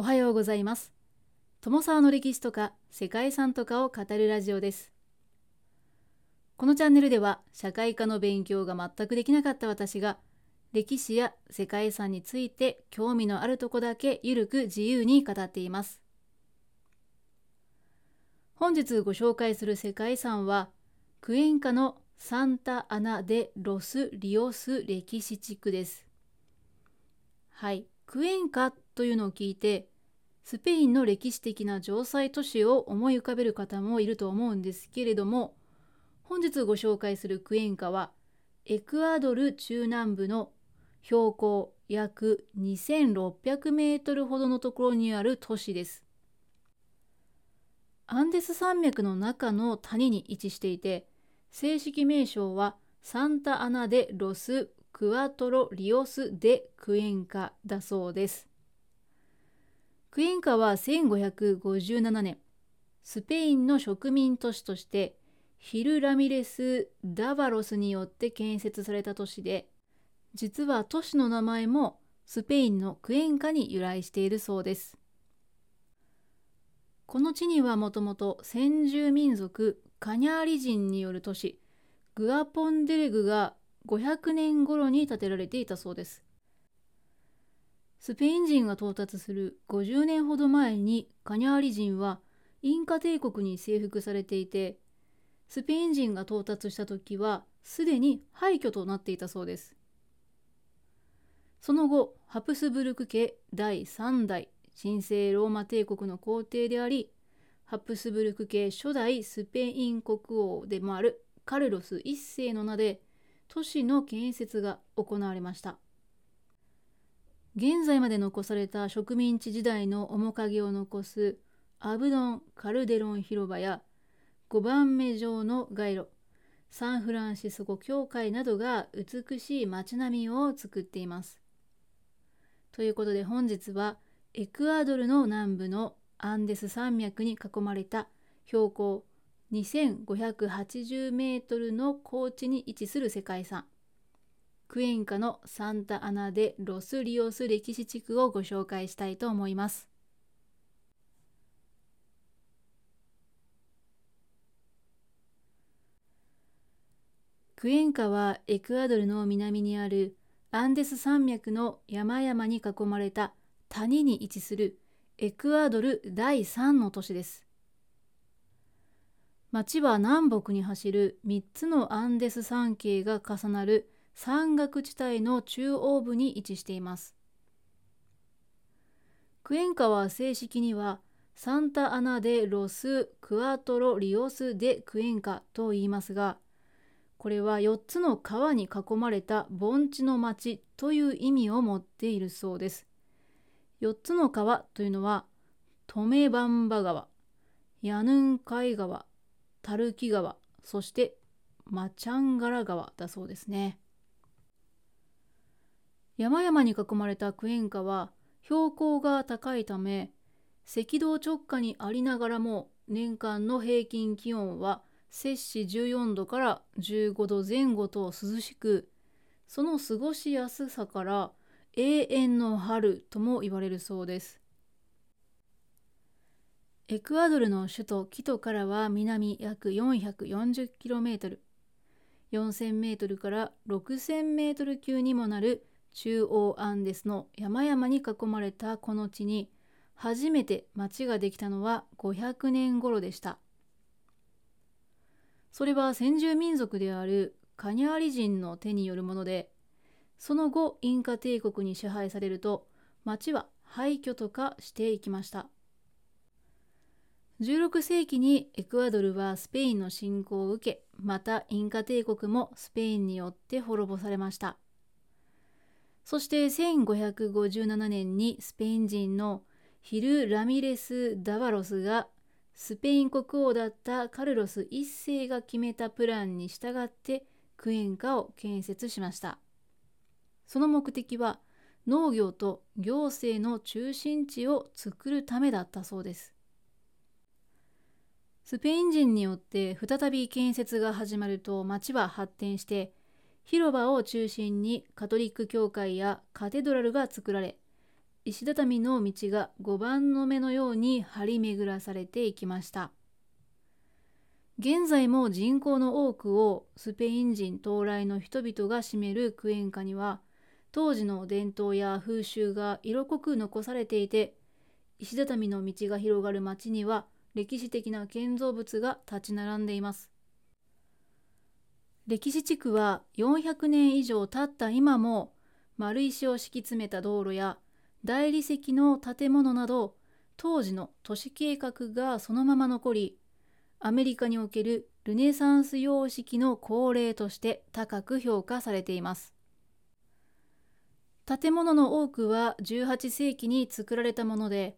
おはようございます。友沢の歴史とか世界遺産とかを語るラジオです。このチャンネルでは社会科の勉強が全くできなかった私が歴史や世界遺産について興味のあるとこだけゆるく自由に語っています。本日ご紹介する世界遺産はクエンカのサンタアナ・デ・ロス・リオス歴史地区です。はい、クエンカというのを聞いてスペインの歴史的な城塞都市を思い浮かべる方もいると思うんですけれども本日ご紹介するクエンカはエクアドル中南部の標高約2600メートルほどのところにある都市です。アンデス山脈の中の谷に位置していて正式名称はサンタアナ・デ・ロス・クアトロ・リオス・デ・クエンカだそうです。クエンカは1557年、スペインの植民都市としてヒル・ラミレス・ダバロスによって建設された都市で、実は都市の名前もスペインのクエンカに由来しているそうです。この地にはもともと先住民族カニャーリ人による都市グアポンデレグが500年頃に建てられていたそうです。スペイン人が到達する50年ほど前にカニャーリ人はインカ帝国に征服されていてスペイン人が到達した時はすでに廃墟となっていたそうです。その後ハプスブルク家第3代神聖ローマ帝国の皇帝でありハプスブルク系初代スペイン国王でもあるカルロス1世の名で都市の建設が行われました現在まで残された植民地時代の面影を残すアブドン・カルデロン広場や5番目上の街路サンフランシスコ教会などが美しい街並みを作っています。ということで本日はエクアドルの南部のアンデス山脈に囲まれた標高2580メートルの高地に位置する世界遺産クエンカのサンタアナ・デ・ロスリオス歴史地区をご紹介したいと思います。クエンカはエクアドルの南にあるアンデス山脈の山々に囲まれた谷に位置するエクアドル第3の都市です。町は南北に走る3つのアンデス山系が重なる山岳地帯の中央部に位置しています。クエンカは正式にはサンタアナ・デ・ロス・クアトロ・リオス・デ・クエンカと言いますが、これは4つの川に囲まれた盆地の町という意味を持っているそうです。4つの川というのはトメバンバ川ヤヌンカイ川タルキ川そしてマチャンガラ川だそうですね山々に囲まれたクエンカは標高が高いため赤道直下にありながらも年間の平均気温は摂氏14度から15度前後と涼しくその過ごしやすさから永遠の春とも言われるそうです。エクアドルの首都キトからは南約 440km、4000m から 6000m 級にもなる中央アンデスの山々に囲まれたこの地に初めて町ができたのは500年頃でした。それは先住民族であるカニャーリ人の手によるものでその後インカ帝国に支配されると町は廃墟と化していきました16世紀にエクアドルはスペインの侵攻を受けまたインカ帝国もスペインによって滅ぼされましたそして1557年にスペイン人のヒル・ラミレス・ダバロスがスペイン国王だったカルロス1世が決めたプランに従ってクエンカを建設しましたその目的は農業と行政の中心地を作るためだったそうです。スペイン人によって再び建設が始まると町は発展して広場を中心にカトリック教会やカテドラルが作られ石畳の道が5番の目のように張り巡らされていきました。現在も人口の多くをスペイン人到来の人々が占めるクエンカには当時の伝統や風習が色濃く残されていて石畳の道が広がる町には歴史的な建造物が立ち並んでいます。歴史地区は400年以上経った今も丸石を敷き詰めた道路や大理石の建物など当時の都市計画がそのまま残りアメリカにおけるルネサンス様式の恒例として高く評価されています。建物の多くは18世紀に作られたもので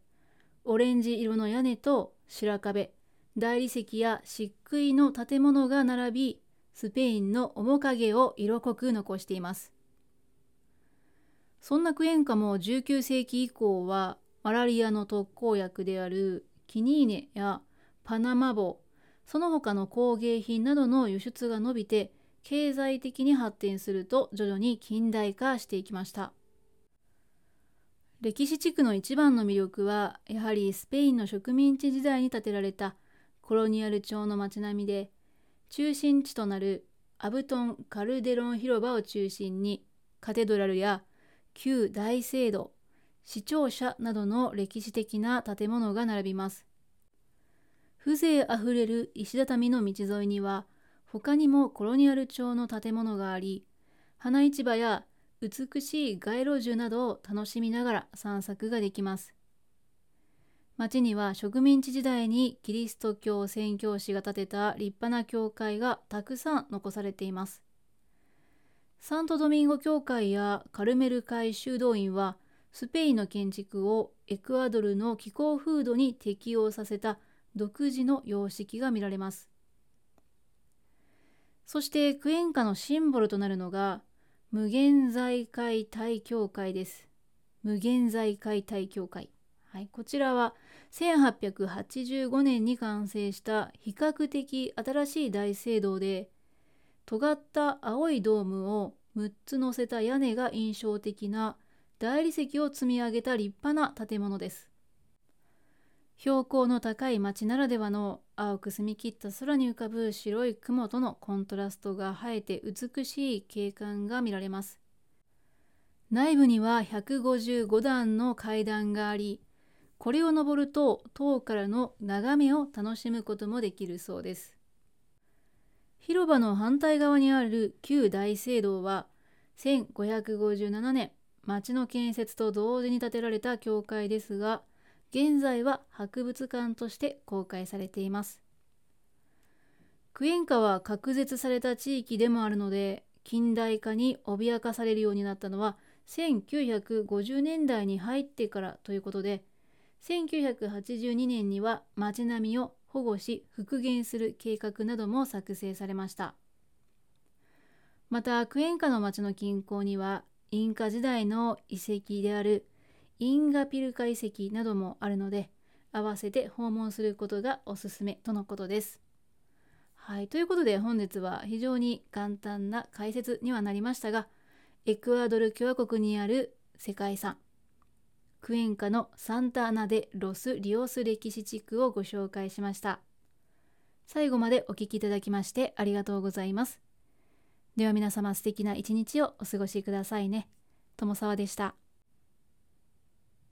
オレンジ色の屋根と白壁大理石や漆喰の建物が並びスペインの面影を色濃く残しています。そんなクエンカも19世紀以降はマラリアの特効薬であるキニーネやパナマ帽その他の工芸品などの輸出が伸びて経済的に発展すると徐々に近代化していきました。歴史地区の一番の魅力はやはりスペインの植民地時代に建てられたコロニアル朝の街並みで中心地となるアブトン・カルデロン広場を中心にカテドラルや旧大聖堂市庁舎などの歴史的な建物が並びます。風情あふれる石畳の道沿いには他にもコロニアル調の建物があり花市場や美しい街路樹などを楽しみながら散策ができます。町には植民地時代にキリスト教宣教師が建てた立派な教会がたくさん残されていますサントドミンゴ教会やカルメル会修道院はスペインの建築をエクアドルの気候風土に適応させた独自の様式が見られます。そしてクエンカのシンボルとなるのが無限財界大教会です。無限財界大教会。はい、こちらは1885年に完成した比較的新しい大聖堂で尖った青いドームを6つ乗せた屋根が印象的な大理石を積み上げた立派な建物です。標高の高い町ならではの青く澄み切った空に浮かぶ白い雲とのコントラストが映えて美しい景観が見られます。内部には155段の階段があり、これを登ると塔からの眺めを楽しむこともできるそうです。広場の反対側にある旧大聖堂は1557年町の建設と同時に建てられた教会ですが現在は博物館として公開されています。クエンカは隔絶された地域でもあるので近代化に脅かされるようになったのは1950年代に入ってからということで1982年には街並みを保護し復元する計画なども作成されましたまたクエンカの町の近郊にはインカ時代の遺跡であるインガピルカ遺跡などもあるので合わせて訪問することがおすすめとのことです。はい、ということで本日は非常に簡単な解説にはなりましたがエクアドル共和国にある世界遺産クエンカのサンタアナでロス・リオス歴史地区をご紹介しました。最後までお聴きいただきましてありがとうございます。では皆様素敵な一日をお過ごしくださいね。友沢でした。